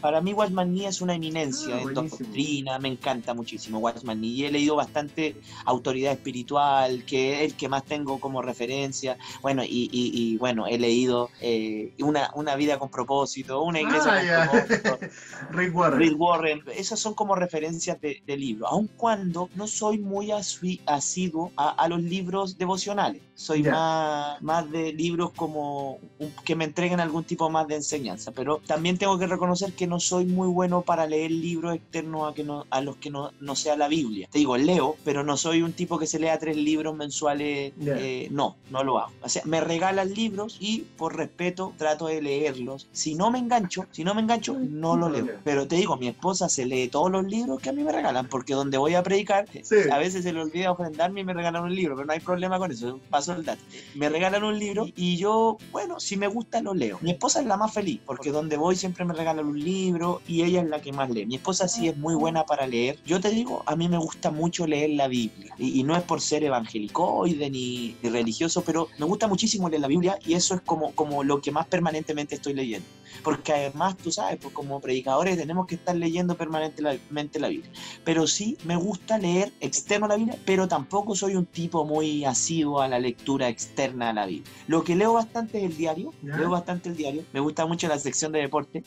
Para mí Watchman Nee es una eminencia ah, en doctrina, me encanta muchísimo Watchman Nee. Y he leído bastante autoridad espiritual, que es el que más tengo como referencia. Bueno, y, y, y bueno, he leído eh, una, una vida con propósito, una iglesia ah, con propósito. Rick Warren. Rick Warren. Esas son como referencias de, de libros, aun cuando no soy muy asiduo a, a los libros devocionales. Soy más, más de libros como que me entreguen algún tipo tipo más de enseñanza. Pero también tengo que reconocer que no soy muy bueno para leer libros externos a, que no, a los que no, no sea la Biblia. Te digo, leo, pero no soy un tipo que se lea tres libros mensuales. Eh, no, no lo hago. O sea, me regalan libros y por respeto trato de leerlos. Si no me engancho, si no me engancho, no lo leo. Pero te digo, mi esposa se lee todos los libros que a mí me regalan, porque donde voy a predicar, a veces se le olvida ofrendarme y me regalan un libro, pero no hay problema con eso, paso el dato. Me regalan un libro y yo, bueno, si me gusta lo leo. Mi esposa es la más feliz, porque donde voy siempre me regalan un libro y ella es la que más lee. Mi esposa sí es muy buena para leer. Yo te digo, a mí me gusta mucho leer la Biblia. Y, no es por ser evangelicoide ni, ni religioso, pero me gusta muchísimo leer la Biblia y eso es como, como lo que más permanentemente estoy leyendo porque además, tú sabes, pues como predicadores tenemos que estar leyendo permanentemente la Biblia. Pero sí me gusta leer externo la Biblia, pero tampoco soy un tipo muy asiduo a la lectura externa a la Biblia. Lo que leo bastante es el diario, leo bastante el diario, me gusta mucho la sección de deporte.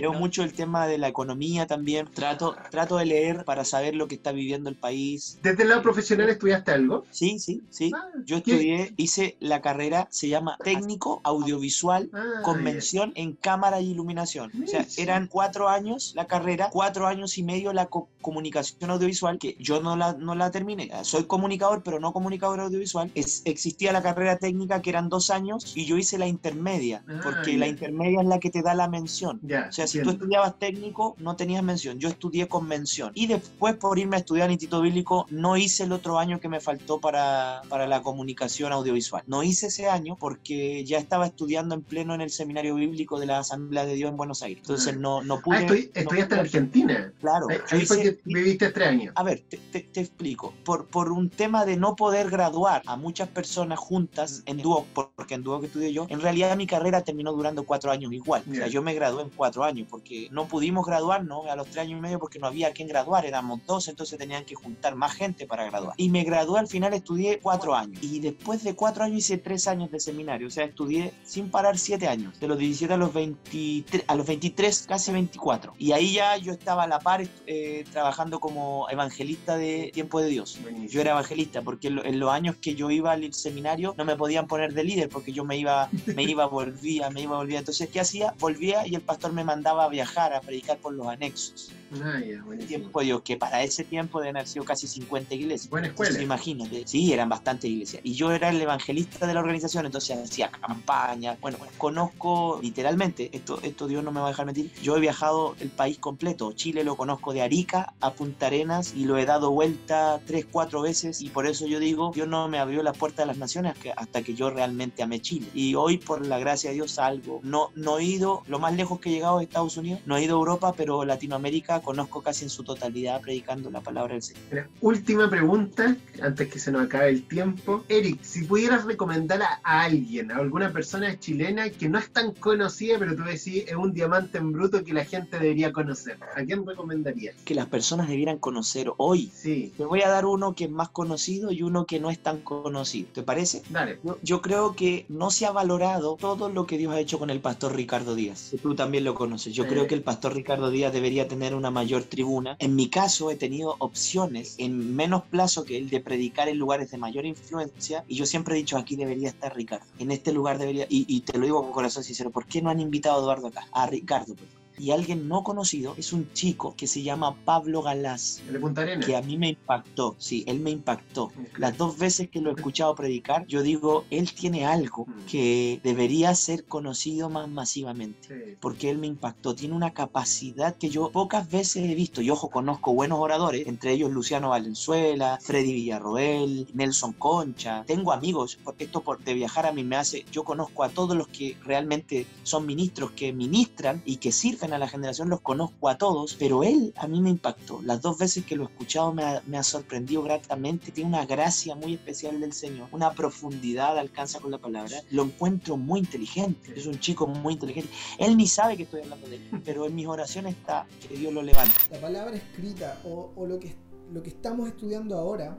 Leo mucho el tema de la economía también. Trato, trato de leer para saber lo que está viviendo el país. ¿Desde el lado profesional estudiaste algo? Sí, sí, sí. Ah, Yo estudié, hice la carrera, se llama técnico audiovisual ah, con mención en cámara y iluminación. O sea, eran cuatro años la carrera, cuatro años y medio la comunicación audiovisual, que yo no la, no la terminé. Soy comunicador, pero no comunicador audiovisual. Es, existía la carrera técnica que eran dos años y yo hice la intermedia, ah, porque la intermedia es la que te da la mención o sea, si tú estudiabas técnico, no tenías mención. Yo estudié con mención. Y después, por irme a estudiar en Instituto Bíblico, no hice el otro año que me faltó para, para la comunicación audiovisual. No hice ese año porque ya estaba estudiando en pleno en el seminario bíblico de la Asamblea de Dios en Buenos Aires. Entonces no, no pude. Ah, estudiaste en Argentina. Claro. Ahí, fue que viviste tres años. A ver, te, te, explico. Por, por un tema de no poder graduar a muchas personas juntas en dúo, porque en dúo que estudié yo, en realidad mi carrera terminó durando cuatro años igual. O sea, yo me gradué en cuatro años, porque no pudimos graduarnos a los tres años y medio porque no había quien graduar, éramos dos, entonces tenían que juntar más gente para graduar. Y me gradué al final, estudié cuatro años. Y después de cuatro años hice tres años de seminario, o sea, estudié sin parar siete años, de los 17 a los 23, a los 23 casi 24. Y ahí ya yo estaba a la par eh, trabajando como evangelista de Tiempo de Dios. Yo era evangelista porque en, los años que yo iba al seminario no me podían poner de líder porque yo me iba, me iba, volvía, me iba, volvía. Entonces, ¿qué hacía? Volvía y el pastor me mandaba a viajar, a predicar por los anexos. Ah, tiempo, digo, que para ese tiempo deben haber sido casi 50 iglesias. Buena escuela. imagínate. Sí, eran bastantes iglesias. Y yo era el evangelista de la organización, entonces hacía campañas. Bueno, conozco literalmente, esto, esto Dios no me va a dejar mentir, yo he viajado el país completo. Chile lo conozco de Arica a Punta Arenas y lo he dado vuelta tres, cuatro veces. Y por eso yo digo, Dios no me abrió la puerta de las naciones hasta que yo realmente amé Chile. Y hoy, por la gracia de Dios, salgo. No, no he ido, lo más lejos que he llegado es Estados Unidos, no he ido a Europa, pero Latinoamérica conozco casi en su totalidad predicando la palabra del Señor. última pregunta, antes que se nos acabe el tiempo. Eric, si pudieras recomendar a, alguien, a alguna persona chilena que no es tan conocida, pero tú decís es un diamante en bruto que la gente debería conocer, ¿a quién recomendarías? Que las personas debieran conocer hoy. Sí. Te voy a dar uno que es más conocido y uno que no es tan conocido. ¿Te parece? Dale. Yo, creo que no se ha valorado todo lo que Dios ha hecho con el pastor Ricardo Díaz. Tú también lo conoces. Yo creo que el pastor Ricardo Díaz debería tener una mayor tribuna. En mi caso he tenido opciones en menos plazo que el de predicar en lugares de mayor influencia y yo siempre he dicho aquí debería estar Ricardo. En este lugar debería, y, te lo digo con corazón sincero, ¿por qué no han invitado a Eduardo acá? A Ricardo, pues y alguien no conocido es un chico que se llama Pablo Galás. de Punta Arenas? Que a mí me impactó, sí, él me impactó. Las dos veces que lo he escuchado predicar, yo digo, él tiene algo mm. que debería ser conocido más masivamente, porque él me impactó. Tiene una capacidad que yo pocas veces he visto. Y ojo, conozco buenos oradores, entre ellos Luciano Valenzuela, Freddy Villarroel, Nelson Concha. Tengo amigos, porque esto por, de viajar a mí me hace, yo conozco a todos los que realmente son ministros, que ministran y que sirven a la generación los conozco a todos, pero él a mí me impactó. Las dos veces que lo he escuchado me ha, sorprendido gratamente. Tiene una gracia muy especial del Señor, una profundidad alcanza con la palabra. Lo encuentro muy inteligente. Es un chico muy inteligente. Él ni sabe que estoy hablando de él, pero en mis oraciones está que Dios lo levante. La palabra escrita o, o lo, que, lo que estamos estudiando ahora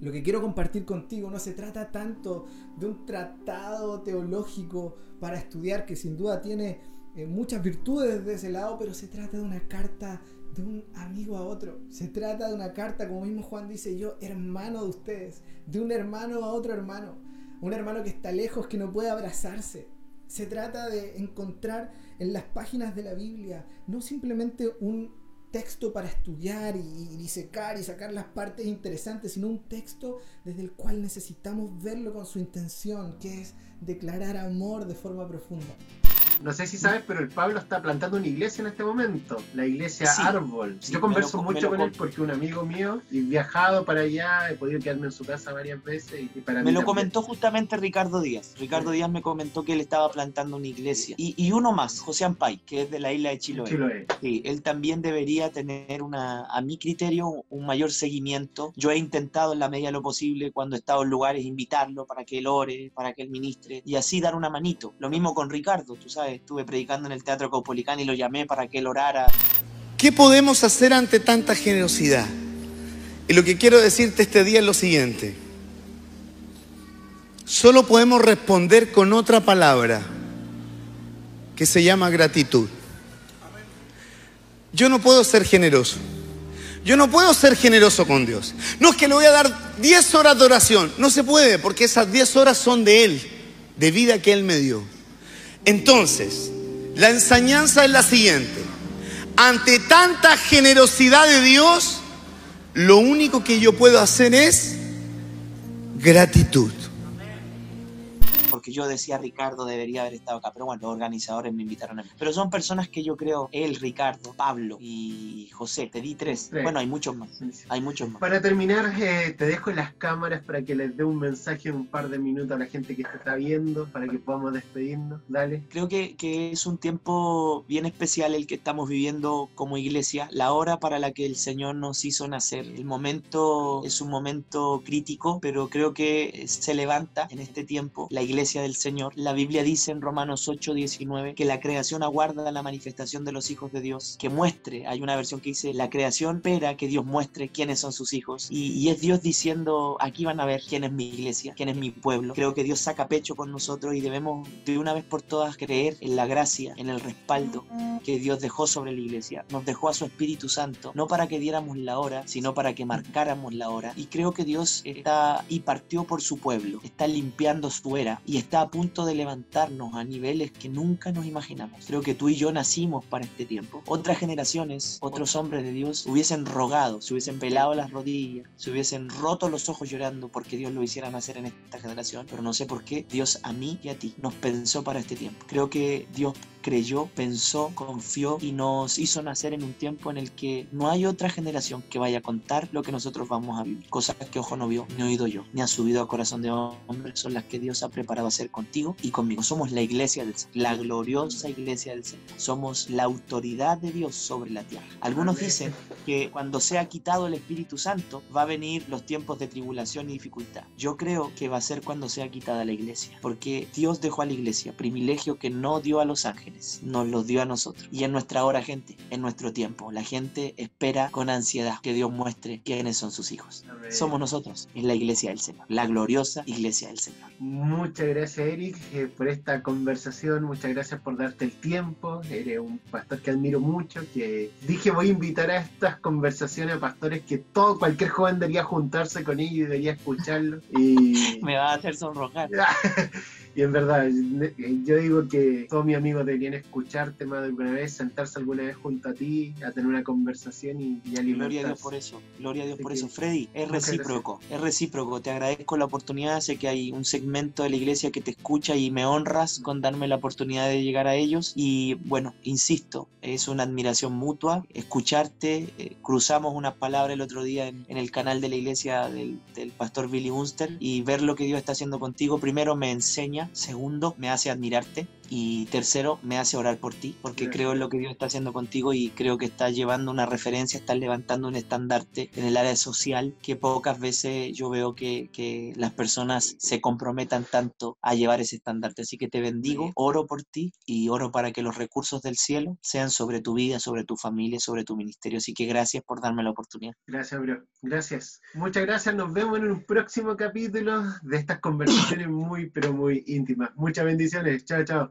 lo que quiero compartir contigo no se trata tanto de un tratado teológico para estudiar que sin duda tiene eh, muchas virtudes de ese lado, pero se trata de una carta de un amigo a otro. Se trata de una carta, como mismo Juan dice yo, hermano de ustedes, de un hermano a otro hermano. Un hermano que está lejos, que no puede abrazarse. Se trata de encontrar en las páginas de la Biblia no simplemente un texto para estudiar y, disecar y sacar las partes interesantes, sino un texto desde el cual necesitamos verlo con su intención, que es declarar amor de forma profunda. No sé si sabes, pero el Pablo está plantando una iglesia en este momento, la iglesia Árbol. Yo converso mucho con él porque un amigo mío, he viajado para allá, he podido quedarme en su casa varias veces y, para Me lo comentó justamente Ricardo Díaz. Ricardo Díaz me comentó que él estaba plantando una iglesia. Y, uno más, José Ampay, que es de la isla de Chiloé. Chiloé. Sí, él también debería tener una, a mi criterio, un mayor seguimiento. Yo he intentado en la medida de lo posible, cuando he estado en lugares, invitarlo para que él ore, para que él ministre y así dar una manito. Lo mismo con Ricardo, tú sabes estuve predicando en el Teatro Caupolicán y lo llamé para que él orara. ¿Qué podemos hacer ante tanta generosidad? Y lo que quiero decirte este día es lo siguiente. Solo podemos responder con otra palabra que se llama gratitud. Yo no puedo ser generoso. Yo no puedo ser generoso con Dios. No es que le voy a dar 10 horas de oración. No se puede porque esas 10 horas son de Él, de vida que Él me dio. Entonces, la enseñanza es la siguiente. Ante tanta generosidad de Dios, lo único que yo puedo hacer es gratitud porque yo decía Ricardo debería haber estado acá, pero bueno, los organizadores me invitaron a mí. Pero son personas que yo creo, él, Ricardo, Pablo y José, te di tres. Bueno, hay muchos más. Hay muchos más. Para terminar, eh, te dejo las cámaras para que les dé un mensaje en un par de minutos a la gente que te está viendo, para que podamos despedirnos. Dale. Creo que, que es un tiempo bien especial el que estamos viviendo como iglesia, la hora para la que el Señor nos hizo nacer. El momento es un momento crítico, pero creo que se levanta en este tiempo la iglesia del Señor. La Biblia dice en Romanos 8, 19 que la creación aguarda la manifestación de los hijos de Dios, que muestre, hay una versión que dice, la creación espera que Dios muestre quiénes son sus hijos. Y, es Dios diciendo, aquí van a ver quién es mi iglesia, quién es mi pueblo. Creo que Dios saca pecho con nosotros y debemos de una vez por todas creer en la gracia, en el respaldo que Dios dejó sobre la iglesia. Nos dejó a su Espíritu Santo, no para que diéramos la hora, sino para que marcáramos la hora. Y creo que Dios está y partió por su pueblo, está limpiando su era y está a punto de levantarnos a niveles que nunca nos imaginamos. Creo que tú y yo nacimos para este tiempo. Otras generaciones, otros hombres de Dios hubiesen rogado, se hubiesen pelado las rodillas, se hubiesen roto los ojos llorando porque Dios lo hiciera nacer en esta generación, pero no sé por qué Dios a mí y a ti nos pensó para este tiempo. Creo que Dios creyó, pensó, confió y nos hizo nacer en un tiempo en el que no hay otra generación que vaya a contar lo que nosotros vamos a vivir. Cosas que ojo no vio, ni oído yo, ni ha subido a corazón de hombre, son las que Dios ha preparado a hacer contigo y conmigo. Somos la iglesia del Señor, la gloriosa iglesia del Señor. Somos la autoridad de Dios sobre la tierra. Algunos dicen que cuando sea quitado el Espíritu Santo va a venir los tiempos de tribulación y dificultad. Yo creo que va a ser cuando sea quitada la iglesia, porque Dios dejó a la iglesia privilegio que no dio a los ángeles nos los dio a nosotros. Y en nuestra hora, gente, en nuestro tiempo, la gente espera con ansiedad que Dios muestre quiénes son sus hijos. Somos nosotros, es la iglesia del Señor, la gloriosa iglesia del Señor. Muchas gracias, Eric, eh, por esta conversación. Muchas gracias por darte el tiempo. Eres un pastor que admiro mucho, que dije voy a invitar a estas conversaciones a pastores que todo, cualquier joven debería juntarse con ellos y debería escucharlo. Y... Me va a hacer sonrojar. Y en verdad, yo digo que todos mis amigos deberían escucharte más de alguna vez, sentarse alguna vez junto a ti, a tener una conversación y, y alimentarse. Gloria a Dios por eso, gloria a Dios por eso. Freddy, es recíproco, es recíproco. Te agradezco la oportunidad, sé que hay un segmento de la iglesia que te escucha y me honras con darme la oportunidad de llegar a ellos. Y bueno, insisto, es una admiración mutua escucharte. Eh, cruzamos unas palabras el otro día en, el canal de la iglesia del, del pastor Billy Unster y ver lo que Dios está haciendo contigo, primero me enseña Segundo, me hace admirarte. Y tercero, me hace orar por ti, porque creo en lo que Dios está haciendo contigo y creo que estás llevando una referencia, estás levantando un estandarte en el área social que pocas veces yo veo que, que las personas se comprometan tanto a llevar ese estandarte. Así que te bendigo, oro por ti y oro para que los recursos del cielo sean sobre tu vida, sobre tu familia, sobre tu ministerio. Así que gracias por darme la oportunidad. Gracias, bro. Gracias. Muchas gracias. Nos vemos en un próximo capítulo de estas conversaciones muy, pero muy íntimas. Muchas bendiciones. Chao, chao.